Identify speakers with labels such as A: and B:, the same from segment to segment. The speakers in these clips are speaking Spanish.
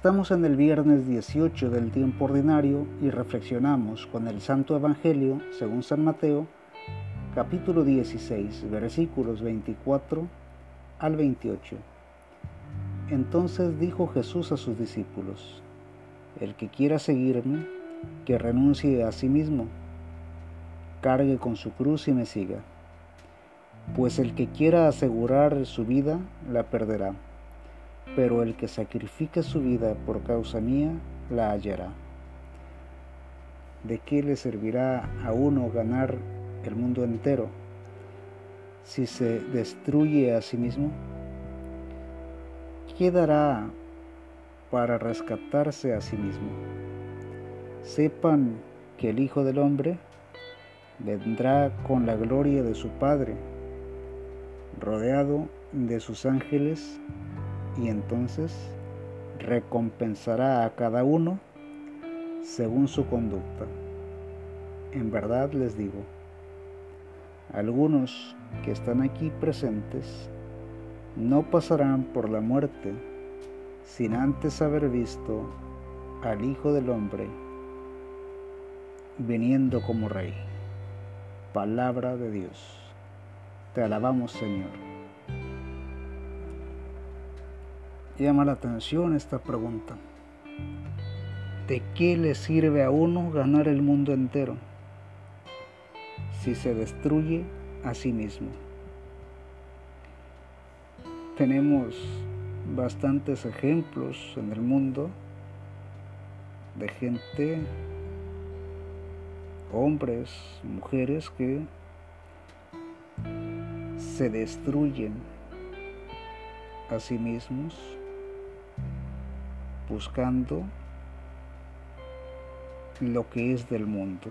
A: Estamos en el viernes 18 del tiempo ordinario y reflexionamos con el Santo Evangelio según San Mateo, capítulo 16, versículos 24 al 28. Entonces dijo Jesús a sus discípulos, El que quiera seguirme, que renuncie a sí mismo, cargue con su cruz y me siga. Pues el que quiera asegurar su vida, la perderá pero el que sacrifique su vida por causa mía, la hallará. ¿De qué le servirá a uno ganar el mundo entero si se destruye a sí mismo? ¿Qué dará para rescatarse a sí mismo? Sepan que el Hijo del Hombre vendrá con la gloria de su Padre, rodeado de sus ángeles y entonces recompensará a cada uno según su conducta. En verdad les digo, algunos que están aquí presentes no pasarán por la muerte sin antes haber visto al Hijo del Hombre viniendo como Rey. Palabra de Dios. Te alabamos Señor. Llama la atención esta pregunta. ¿De qué le sirve a uno ganar el mundo entero si se destruye a sí mismo? Tenemos bastantes ejemplos en el mundo de gente, hombres, mujeres que se destruyen a sí mismos buscando lo que es del mundo.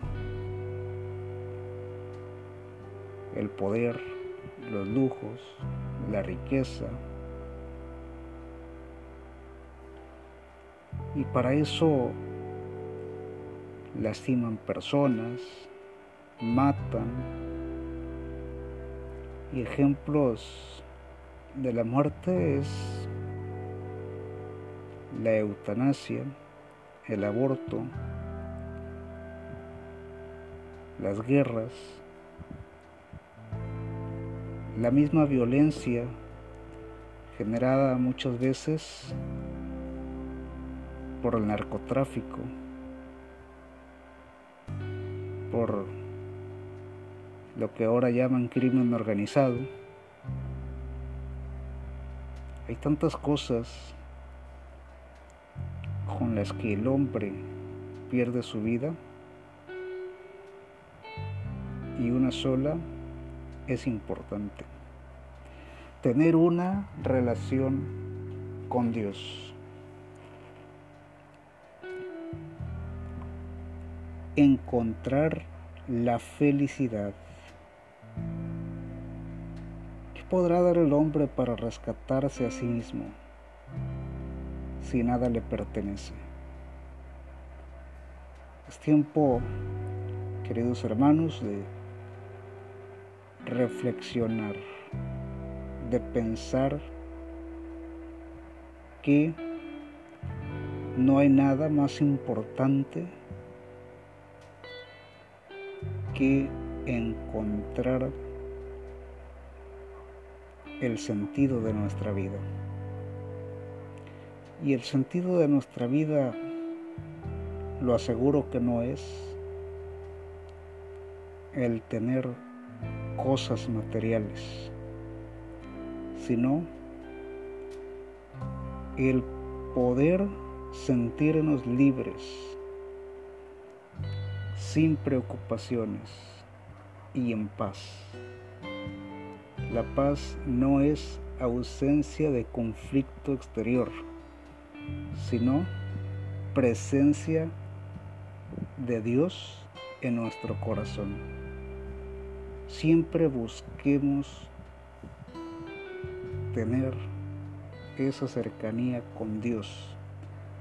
A: El poder, los lujos, la riqueza. Y para eso lastiman personas, matan. Y ejemplos de la muerte es la eutanasia, el aborto, las guerras, la misma violencia generada muchas veces por el narcotráfico, por lo que ahora llaman crimen organizado. Hay tantas cosas con las que el hombre pierde su vida y una sola es importante. Tener una relación con Dios. Encontrar la felicidad. ¿Qué podrá dar el hombre para rescatarse a sí mismo? Si nada le pertenece. Es tiempo, queridos hermanos, de reflexionar, de pensar que no hay nada más importante que encontrar el sentido de nuestra vida. Y el sentido de nuestra vida, lo aseguro que no es el tener cosas materiales, sino el poder sentirnos libres, sin preocupaciones y en paz. La paz no es ausencia de conflicto exterior sino presencia de Dios en nuestro corazón. Siempre busquemos tener esa cercanía con Dios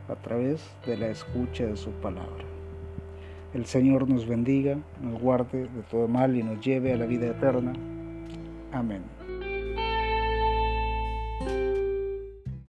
A: a través de la escucha de su palabra. El Señor nos bendiga, nos guarde de todo mal y nos lleve a la vida eterna. Amén.